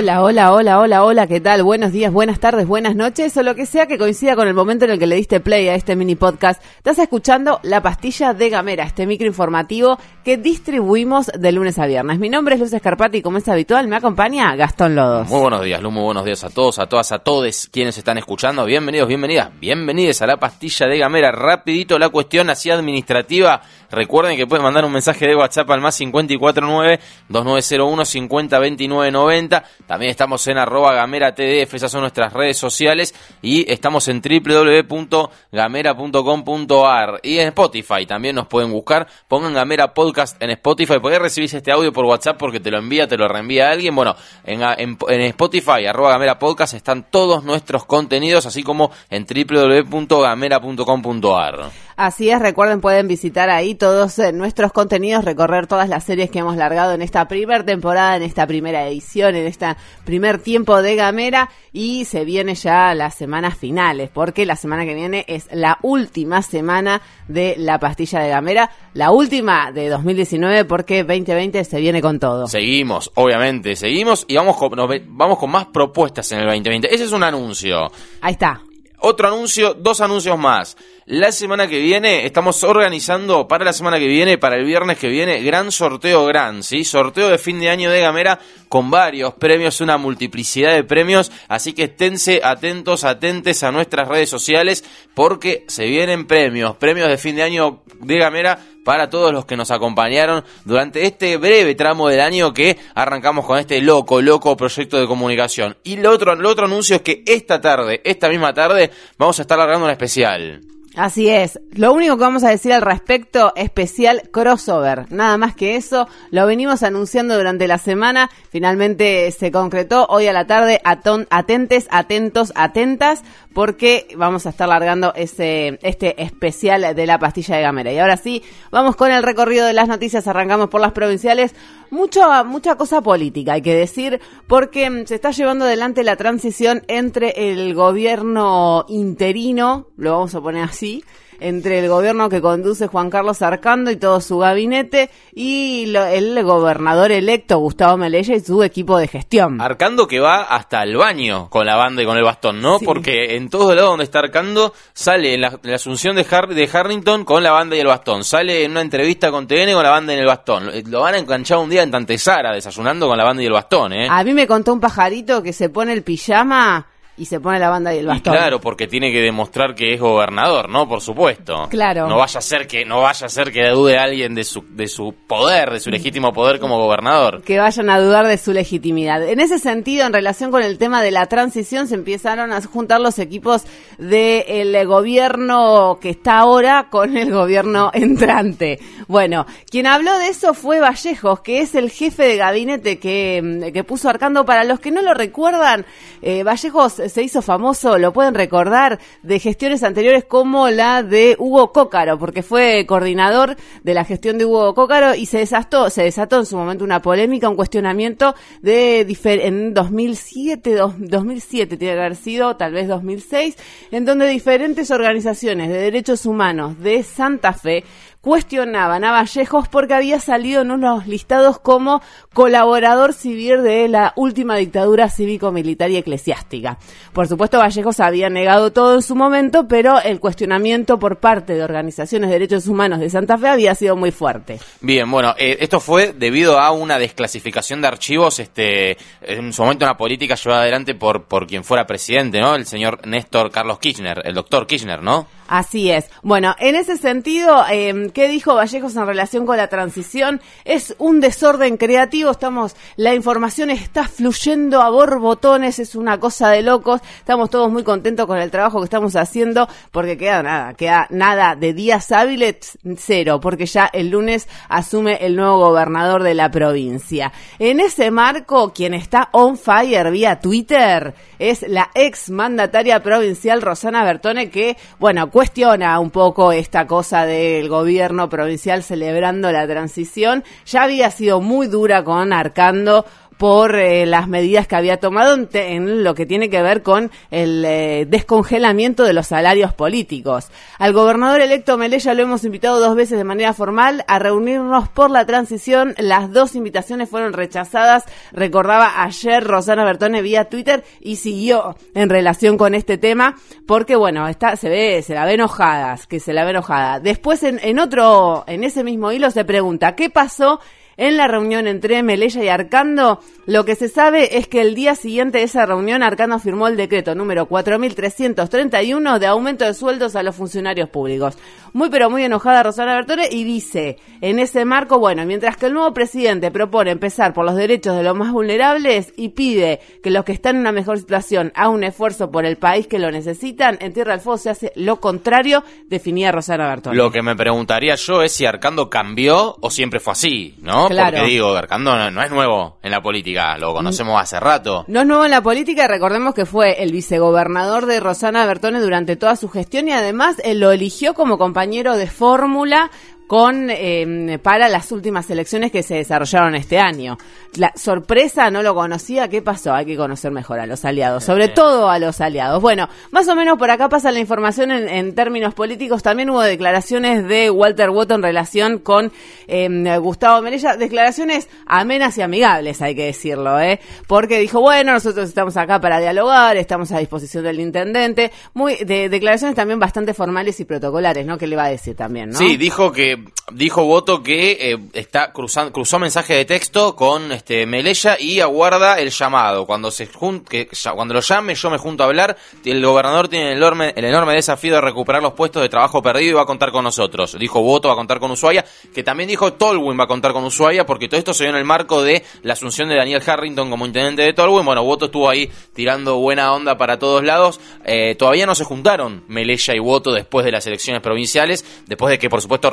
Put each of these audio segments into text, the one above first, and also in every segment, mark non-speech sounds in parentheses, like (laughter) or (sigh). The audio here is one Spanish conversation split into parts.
Hola, hola, hola, hola, hola, ¿qué tal? Buenos días, buenas tardes, buenas noches o lo que sea que coincida con el momento en el que le diste play a este mini podcast. Estás escuchando La Pastilla de Gamera, este micro informativo que distribuimos de lunes a viernes. Mi nombre es Luz Escarpati y como es habitual me acompaña Gastón Lodos. Muy buenos días, Luz, muy buenos días a todos, a todas, a todos quienes están escuchando. Bienvenidos, bienvenidas, bienvenidos a La Pastilla de Gamera. Rapidito la cuestión así administrativa. Recuerden que pueden mandar un mensaje de WhatsApp al más 549-2901-502990. También estamos en arroba gamera tdf, esas son nuestras redes sociales. Y estamos en www.gamera.com.ar. Y en Spotify también nos pueden buscar. Pongan Gamera Podcast en Spotify. Podés recibir este audio por WhatsApp porque te lo envía, te lo reenvía alguien. Bueno, en, en, en Spotify, arroba gamera podcast, están todos nuestros contenidos, así como en www.gamera.com.ar. Así es, recuerden, pueden visitar ahí todos eh, nuestros contenidos, recorrer todas las series que hemos largado en esta primera temporada, en esta primera edición, en este primer tiempo de Gamera y se viene ya las semanas finales, porque la semana que viene es la última semana de la pastilla de Gamera, la última de 2019 porque 2020 se viene con todo. Seguimos, obviamente, seguimos y vamos con, nos, vamos con más propuestas en el 2020. Ese es un anuncio. Ahí está. Otro anuncio, dos anuncios más. La semana que viene estamos organizando para la semana que viene, para el viernes que viene, gran sorteo gran, ¿sí? Sorteo de fin de año de Gamera con varios premios, una multiplicidad de premios, así que esténse atentos, atentes a nuestras redes sociales porque se vienen premios, premios de fin de año de Gamera para todos los que nos acompañaron durante este breve tramo del año que arrancamos con este loco, loco proyecto de comunicación. Y lo otro, lo otro anuncio es que esta tarde, esta misma tarde, vamos a estar largando un especial. Así es. Lo único que vamos a decir al respecto, especial crossover. Nada más que eso. Lo venimos anunciando durante la semana. Finalmente se concretó hoy a la tarde. atentes, atentos, atentas. Porque vamos a estar largando ese, este especial de la pastilla de Gamera. Y ahora sí, vamos con el recorrido de las noticias. Arrancamos por las provinciales. Mucho, mucha cosa política, hay que decir, porque se está llevando adelante la transición entre el gobierno interino, lo vamos a poner así, entre el gobierno que conduce Juan Carlos Arcando y todo su gabinete y lo, el gobernador electo Gustavo Melella y su equipo de gestión. Arcando que va hasta el baño con la banda y con el bastón, ¿no? Sí. Porque en todos lados donde está Arcando sale en la, en la asunción de, Har de Harrington con la banda y el bastón, sale en una entrevista con TN con la banda y el bastón. Lo, lo van a enganchar un día en Tantesara desayunando con la banda y el bastón, ¿eh? A mí me contó un pajarito que se pone el pijama y se pone la banda y el Y bastón. claro, porque tiene que demostrar que es gobernador, ¿no? Por supuesto. Claro. No vaya a ser que no vaya a ser que dude alguien de su de su poder, de su legítimo poder como gobernador. que vayan a dudar de su legitimidad. En ese sentido, en relación con el tema de la transición, se empezaron a juntar los equipos del gobierno que está ahora con el gobierno (laughs) entrante. Bueno, quien habló de eso fue Vallejos, que es el jefe de gabinete que, mm, que puso Arcando. Para los que no lo recuerdan, eh, Vallejos se hizo famoso, lo pueden recordar, de gestiones anteriores como la de Hugo Cócaro, porque fue coordinador de la gestión de Hugo Cócaro y se desató, se desató en su momento una polémica, un cuestionamiento de en 2007, dos- 2007 tiene que haber sido, tal vez 2006, en donde diferentes organizaciones de derechos humanos de Santa Fe cuestionaban a Vallejos porque había salido en unos listados como colaborador civil de la última dictadura cívico-militar y eclesiástica. Por supuesto, Vallejos había negado todo en su momento, pero el cuestionamiento por parte de organizaciones de derechos humanos de Santa Fe había sido muy fuerte. Bien, bueno, eh, esto fue debido a una desclasificación de archivos, este, en su momento una política llevada adelante por, por quien fuera presidente, ¿no? El señor Néstor Carlos Kirchner, el doctor Kirchner, ¿no? Así es. Bueno, en ese sentido, eh, ¿qué dijo Vallejos en relación con la transición? Es un desorden creativo, estamos, la información está fluyendo a borbotones, es una cosa de locos, estamos todos muy contentos con el trabajo que estamos haciendo, porque queda nada, queda nada de días hábiles, cero, porque ya el lunes asume el nuevo gobernador de la provincia. En ese marco, quien está on fire vía Twitter es la ex mandataria provincial Rosana Bertone, que, bueno, cuestiona un poco esta cosa del gobierno provincial celebrando la transición. Ya había sido muy dura con Arcando por eh, las medidas que había tomado en, te- en lo que tiene que ver con el eh, descongelamiento de los salarios políticos. Al gobernador electo Melella lo hemos invitado dos veces de manera formal a reunirnos por la transición. Las dos invitaciones fueron rechazadas, recordaba ayer Rosana Bertone vía Twitter y siguió en relación con este tema porque bueno, está se ve se la ve enojada, que se la ve enojada. Después en, en otro en ese mismo hilo se pregunta, ¿qué pasó en la reunión entre Melella y Arcando, lo que se sabe es que el día siguiente de esa reunión Arcando firmó el decreto número 4331 de aumento de sueldos a los funcionarios públicos. Muy pero muy enojada Rosana Bertone y dice, en ese marco, bueno, mientras que el nuevo presidente propone empezar por los derechos de los más vulnerables y pide que los que están en una mejor situación hagan un esfuerzo por el país que lo necesitan, en Tierra del Fuego se hace lo contrario, definía Rosana Bertone. Lo que me preguntaría yo es si Arcando cambió o siempre fue así, ¿no? Claro. Porque digo, no, no es nuevo en la política, lo conocemos hace rato. No es nuevo en la política, recordemos que fue el vicegobernador de Rosana Bertone durante toda su gestión y además él lo eligió como compañero de fórmula con eh, para las últimas elecciones que se desarrollaron este año. La sorpresa no lo conocía, ¿qué pasó? Hay que conocer mejor a los aliados, sobre todo a los aliados. Bueno, más o menos por acá pasa la información en, en términos políticos. También hubo declaraciones de Walter Woto en relación con eh, Gustavo Melella, declaraciones amenas y amigables, hay que decirlo, ¿eh? Porque dijo, bueno, nosotros estamos acá para dialogar, estamos a disposición del intendente, muy de declaraciones también bastante formales y protocolares, ¿no? ¿Qué le va a decir también, no? Sí, dijo que dijo Voto que eh, está cruzando cruzó mensaje de texto con este Melella y aguarda el llamado. Cuando se jun- que cuando lo llame yo me junto a hablar. El gobernador tiene el enorme el enorme desafío de recuperar los puestos de trabajo perdido y va a contar con nosotros. Dijo Voto va a contar con Ushuaia, que también dijo Tolwyn va a contar con Ushuaia porque todo esto se dio en el marco de la asunción de Daniel Harrington como intendente de Tolwyn. Bueno, Voto estuvo ahí tirando buena onda para todos lados. Eh, todavía no se juntaron Melella y Voto después de las elecciones provinciales, después de que por supuesto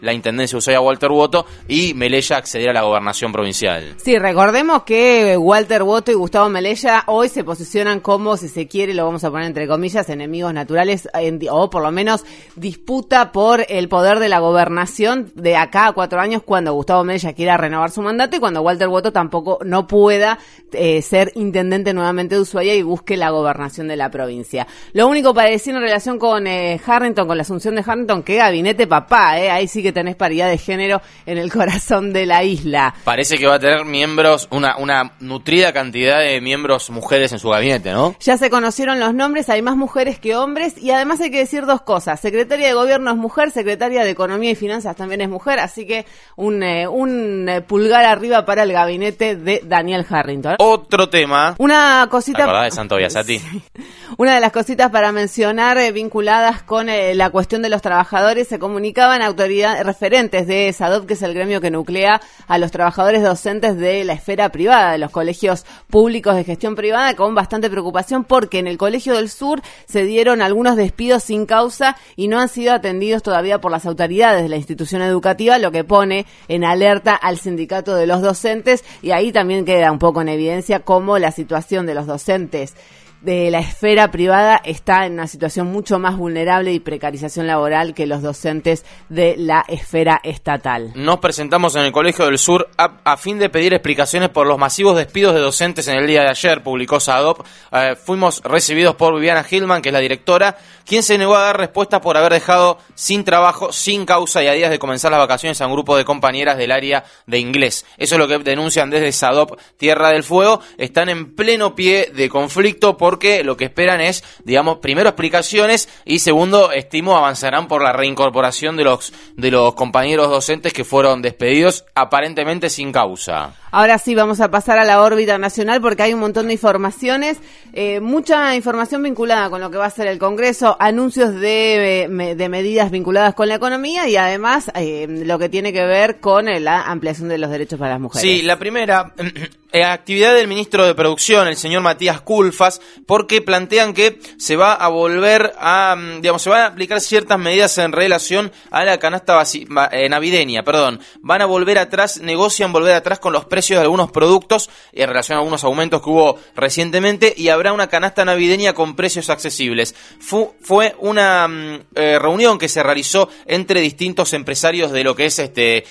la intendencia de Ushuaia Walter Voto y Melella accediera a la gobernación provincial. Sí, recordemos que Walter Boto y Gustavo Melella hoy se posicionan como, si se quiere, lo vamos a poner entre comillas, enemigos naturales, en- o por lo menos disputa por el poder de la gobernación de acá a cuatro años cuando Gustavo Melella quiera renovar su mandato y cuando Walter Boto tampoco no pueda eh, ser intendente nuevamente de Ushuaia y busque la gobernación de la provincia. Lo único para decir en relación con eh, Harrington, con la asunción de Harrington, que gabinete papá, eh, ahí sí que tenés paridad de género en el corazón de la isla. Parece que va a tener miembros, una, una nutrida cantidad de miembros mujeres en su gabinete, ¿no? Ya se conocieron los nombres, hay más mujeres que hombres y además hay que decir dos cosas. Secretaria de Gobierno es mujer, secretaria de Economía y Finanzas también es mujer, así que un, eh, un eh, pulgar arriba para el gabinete de Daniel Harrington. Otro tema. Una ¿Te cosita... acordás de Santo Biasati? (laughs) Una de las cositas para mencionar eh, vinculadas con eh, la cuestión de los trabajadores se comunicaban autoridades referentes de SADOP, que es el gremio que nuclea a los trabajadores docentes de la esfera privada, de los colegios públicos de gestión privada, con bastante preocupación porque en el Colegio del Sur se dieron algunos despidos sin causa y no han sido atendidos todavía por las autoridades de la institución educativa, lo que pone en alerta al sindicato de los docentes. Y ahí también queda un poco en evidencia cómo la situación de los docentes de la esfera privada está en una situación mucho más vulnerable y precarización laboral que los docentes de la esfera estatal. Nos presentamos en el Colegio del Sur a, fin de pedir explicaciones por los masivos despidos de docentes en el día de ayer, publicó SADOP. Eh, fuimos recibidos por Viviana Hillman, que es la directora, quien se negó a dar respuesta por haber dejado sin trabajo, sin causa y a días de comenzar las vacaciones a un grupo de compañeras del área de inglés. Eso es lo que denuncian desde SADOP Tierra del Fuego. Están en pleno pie de conflicto porque lo que esperan es, digamos, primero explicaciones y segundo, estimo, avanzarán por la reincorporación de los, de los compañeros docentes que fueron despedidos aparentemente sin causa. Ahora sí, vamos a pasar a la órbita nacional porque hay un montón de informaciones, eh, mucha información vinculada con lo que va a ser el Congreso, anuncios de, eh, de medidas vinculadas con la economía y además eh, lo que tiene que ver con la ampliación de los derechos para las mujeres. Sí, la primera, (clears throat) actividad del ministro de Producción, el señor Matías Culfas, porque plantean que se va a volver a, mm, digamos, se van a aplicar ciertas medidas en relación a la canasta eh, navideña, perdón. Van a volver atrás, negocian volver atrás con los precios de algunos productos en relación a algunos aumentos que hubo recientemente y habrá una canasta navideña con precios accesibles. Fu- fue una mm, eh, reunión que se realizó entre distintos empresarios de lo que es este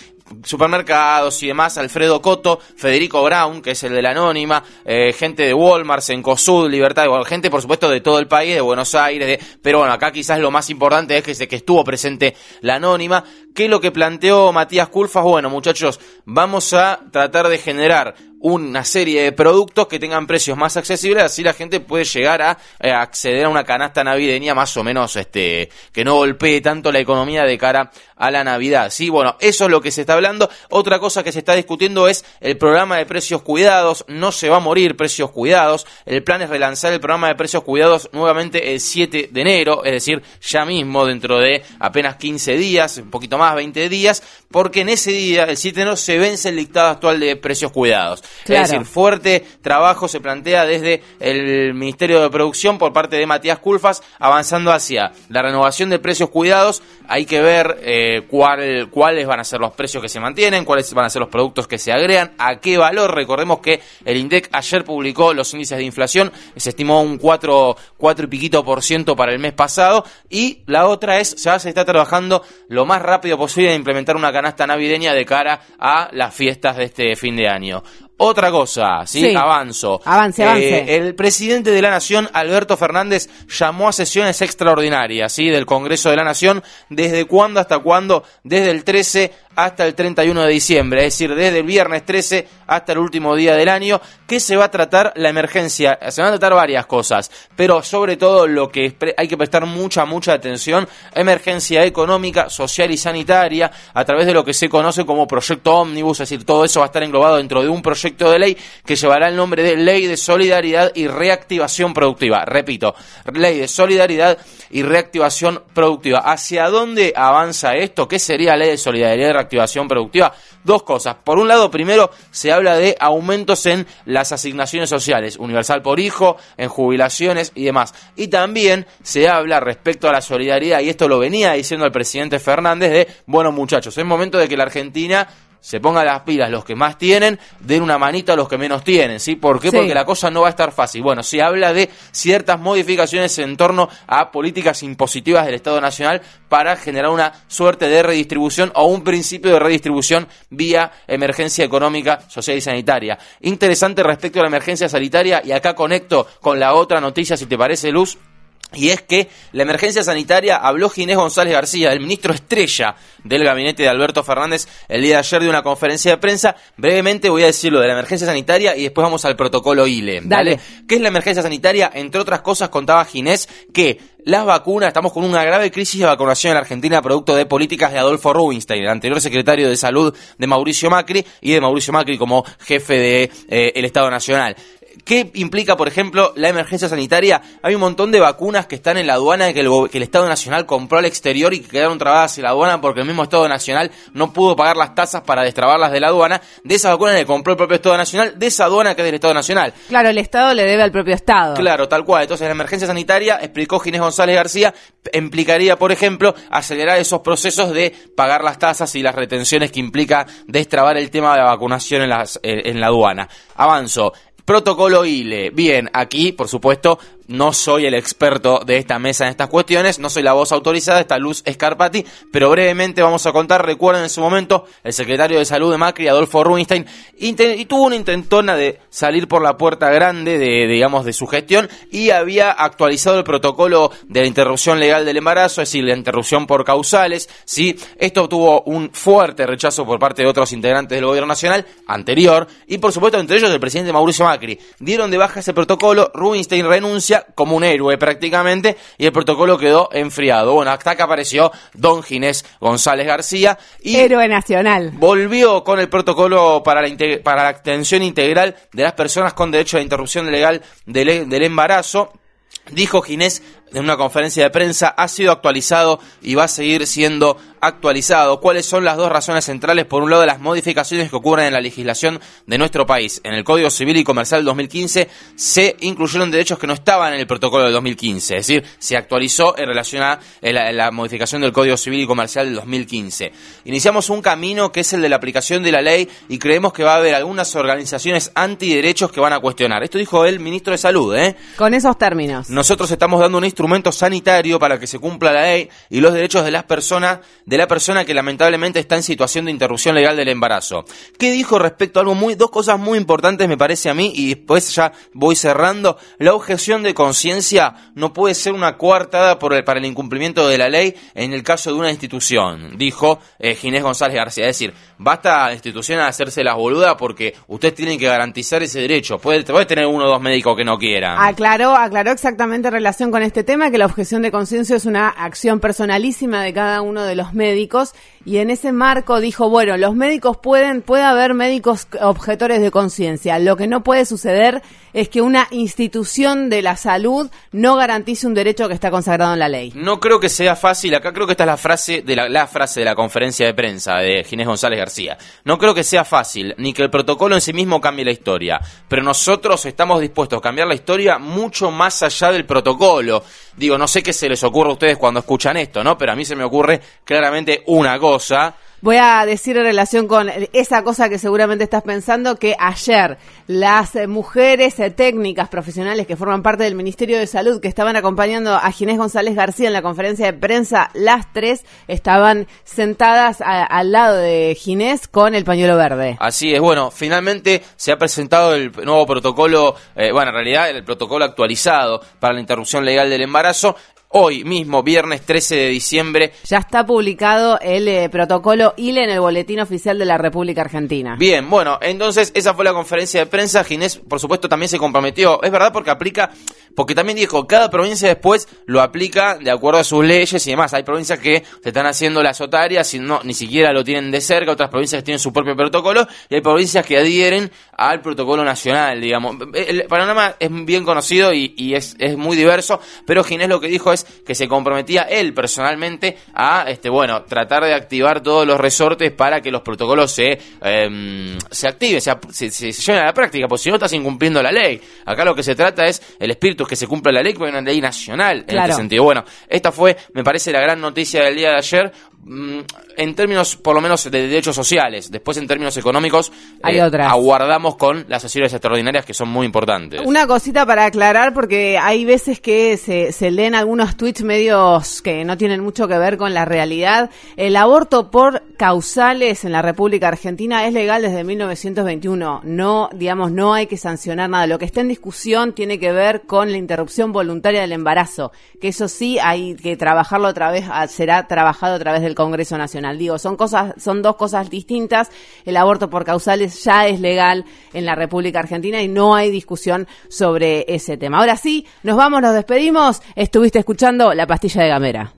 supermercados y demás, Alfredo Coto, Federico Brown, que es el de la Anónima, eh, gente de Walmart, Encosud, Libertad, bueno, gente por supuesto de todo el país, de Buenos Aires, de, pero bueno, acá quizás lo más importante es que, que estuvo presente la Anónima. ¿Qué es lo que planteó Matías Culfas? Bueno, muchachos, vamos a tratar de generar una serie de productos que tengan precios más accesibles, así la gente puede llegar a, eh, acceder a una canasta navideña más o menos este que no golpee tanto la economía de cara a la Navidad. Sí, bueno, eso es lo que se está hablando. Otra cosa que se está discutiendo es el programa de precios cuidados. No se va a morir precios cuidados. El plan es relanzar el programa de precios cuidados nuevamente el 7 de enero, es decir, ya mismo dentro de apenas 15 días, un poquito más, 20 días, porque en ese día, el 7 de enero, se vence el dictado actual de precios cuidados. Es decir, fuerte trabajo se plantea desde el Ministerio de Producción por parte de Matías Culfas, avanzando hacia la renovación de precios cuidados. Hay que ver eh, cuál, cuáles van a ser los precios que se mantienen, cuáles van a ser los productos que se agregan, a qué valor. Recordemos que el INDEC ayer publicó los índices de inflación, se estimó un 4, 4 y piquito por ciento para el mes pasado. Y la otra es, ya se está trabajando lo más rápido posible en implementar una canasta navideña de cara a las fiestas de este fin de año. Otra cosa, ¿sí? Avanzo. Avance, avance. Eh, el presidente de la Nación, Alberto Fernández, llamó a sesiones extraordinarias, ¿sí? Del Congreso de la Nación. ¿Desde cuándo hasta cuándo? Desde el 13 hasta el 31 de diciembre, es decir, desde el viernes 13 hasta el último día del año, que se va a tratar la emergencia. Se van a tratar varias cosas, pero sobre todo lo que hay que prestar mucha, mucha atención, emergencia económica, social y sanitaria, a través de lo que se conoce como proyecto ómnibus, es decir, todo eso va a estar englobado dentro de un proyecto de ley que llevará el nombre de Ley de Solidaridad y Reactivación Productiva. Repito, Ley de Solidaridad y Reactivación Productiva. ¿Hacia dónde avanza esto? ¿Qué sería Ley de Solidaridad y Reactivación Productiva? Dos cosas. Por un lado, primero, se habla de aumentos en las asignaciones sociales, universal por hijo, en jubilaciones y demás. Y también se habla respecto a la solidaridad, y esto lo venía diciendo el presidente Fernández, de, bueno muchachos, es momento de que la Argentina se pongan las pilas los que más tienen, den una manita a los que menos tienen, ¿sí? ¿Por qué? Porque la cosa no va a estar fácil. Bueno, se habla de ciertas modificaciones en torno a políticas impositivas del Estado Nacional para generar una suerte de redistribución o un principio de redistribución vía emergencia económica, social y sanitaria. Interesante respecto a la emergencia sanitaria, y acá conecto con la otra noticia, si te parece, Luz. Y es que la emergencia sanitaria habló Ginés González García, el ministro estrella del gabinete de Alberto Fernández, el día de ayer de una conferencia de prensa. Brevemente voy a decir lo de la emergencia sanitaria y después vamos al protocolo ILE. Dale. ¿Qué es la emergencia sanitaria? Entre otras cosas contaba Ginés que las vacunas, estamos con una grave crisis de vacunación en la Argentina producto de políticas de Adolfo Rubinstein, el anterior secretario de salud de Mauricio Macri y de Mauricio Macri como jefe del de, eh, Estado Nacional. ¿Qué implica, por ejemplo, la emergencia sanitaria? Hay un montón de vacunas que están en la aduana que el, que el Estado Nacional compró al exterior y que quedaron trabadas en la aduana porque el mismo Estado Nacional no pudo pagar las tasas para destrabarlas de la aduana. De esas vacunas le compró el propio Estado Nacional, de esa aduana que es del Estado Nacional. Claro, el Estado le debe al propio Estado. Claro, tal cual. Entonces, la emergencia sanitaria, explicó Ginés González García, implicaría, por ejemplo, acelerar esos procesos de pagar las tasas y las retenciones que implica destrabar el tema de la vacunación en, las, en la aduana. Avanzo. Protocolo ILE. Bien, aquí, por supuesto, no soy el experto de esta mesa en estas cuestiones, no soy la voz autorizada, esta Luz Escarpati, pero brevemente vamos a contar, recuerden en su momento, el secretario de salud de Macri, Adolfo Rubinstein, y tuvo una intentona de salir por la puerta grande de, digamos, de su gestión y había actualizado el protocolo de la interrupción legal del embarazo, es decir, la interrupción por causales, ¿sí? Esto tuvo un fuerte rechazo por parte de otros integrantes del gobierno nacional anterior, y por supuesto entre ellos el presidente Mauricio Macri. Dieron de baja ese protocolo, Rubinstein renuncia, como un héroe prácticamente y el protocolo quedó enfriado. Bueno, hasta que apareció Don Ginés González García y héroe nacional. Volvió con el protocolo para la, para la atención integral de las personas con derecho a interrupción legal del, del embarazo. Dijo Ginés en una conferencia de prensa, ha sido actualizado y va a seguir siendo actualizado. ¿Cuáles son las dos razones centrales? Por un lado, las modificaciones que ocurren en la legislación de nuestro país. En el Código Civil y Comercial del 2015 se incluyeron derechos que no estaban en el protocolo del 2015, es decir, se actualizó en relación a la, modificación del Código Civil y Comercial del 2015. Iniciamos un camino que es el de la aplicación de la ley y creemos que va a haber algunas organizaciones antiderechos que van a cuestionar. Esto dijo el ministro de Salud, ¿eh? Con esos términos. Nosotros estamos dando una instrucción instrumento sanitario para que se cumpla la ley y los derechos de las personas, de la persona que lamentablemente está en situación de interrupción legal del embarazo. ¿Qué dijo respecto a algo muy, dos cosas muy importantes me parece a mí y después ya voy cerrando? La objeción de conciencia no puede ser una coartada por el, para el incumplimiento de la ley en el caso de una institución, dijo eh, Ginés González García. Es decir, basta a la institución a hacerse las boludas porque ustedes tienen que garantizar ese derecho. Puede, puede tener uno o dos médicos que no quieran. Aclaró, aclaró exactamente en relación con este tema que la objeción de conciencia es una acción personalísima de cada uno de los médicos y en ese marco dijo, bueno, los médicos pueden, puede haber médicos objetores de conciencia. Lo que no puede suceder es que una institución de la salud no garantice un derecho que está consagrado en la ley. No creo que sea fácil, acá creo que esta es la frase de la, la frase de la conferencia de prensa de Ginés González García. No creo que sea fácil, ni que el protocolo en sí mismo cambie la historia, pero nosotros estamos dispuestos a cambiar la historia mucho más allá del protocolo. Digo, no sé qué se les ocurre a ustedes cuando escuchan esto, ¿no? Pero a mí se me ocurre claramente una cosa Voy a decir en relación con esa cosa que seguramente estás pensando, que ayer las mujeres técnicas profesionales que forman parte del Ministerio de Salud, que estaban acompañando a Ginés González García en la conferencia de prensa, las tres estaban sentadas a, al lado de Ginés con el pañuelo verde. Así es, bueno, finalmente se ha presentado el nuevo protocolo, eh, bueno, en realidad el protocolo actualizado para la interrupción legal del embarazo hoy mismo, viernes 13 de diciembre. Ya está publicado el eh, protocolo ILE en el Boletín Oficial de la República Argentina. Bien, bueno, entonces esa fue la conferencia de prensa. Ginés, por supuesto, también se comprometió. Es verdad porque aplica, porque también dijo, cada provincia después lo aplica de acuerdo a sus leyes y demás. Hay provincias que se están haciendo las otarias y no, ni siquiera lo tienen de cerca, otras provincias que tienen su propio protocolo y hay provincias que adhieren al protocolo nacional, digamos. El panorama es bien conocido y, y es, es muy diverso, pero Ginés lo que dijo es que se comprometía él personalmente a, este, bueno, tratar de activar todos los resortes para que los protocolos se, eh, se activen, se, se, se, lleven a la práctica, porque si no estás incumpliendo la ley. Acá lo que se trata es el espíritu es que se cumpla la ley, porque hay una ley nacional en Claro. este sentido. Bueno, esta fue, me parece, la gran noticia del día de ayer, en términos por lo menos de derechos sociales. Después, en términos económicos, Hay eh, otras. aguardamos con las sesiones extraordinarias que son muy importantes. Una cosita para aclarar, porque hay veces que se, se leen algunos tweets medios que no tienen mucho que ver con la realidad. El aborto por causales en la República Argentina es legal desde 1921. No, digamos, no hay que sancionar nada. Lo que está en discusión tiene que ver con la interrupción voluntaria del embarazo, que eso sí hay que trabajarlo otra vez, será trabajado a través del Congreso Nacional. Digo, son cosas, son dos cosas distintas. El aborto por causales ya es legal en la República Argentina y no hay discusión sobre ese tema. Ahora sí, nos vamos, nos despedimos. Estuviste escuchando La Pastilla de Gamera.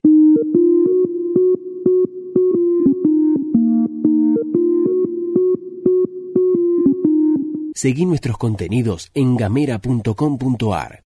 Seguí nuestros contenidos en gamera.com.ar.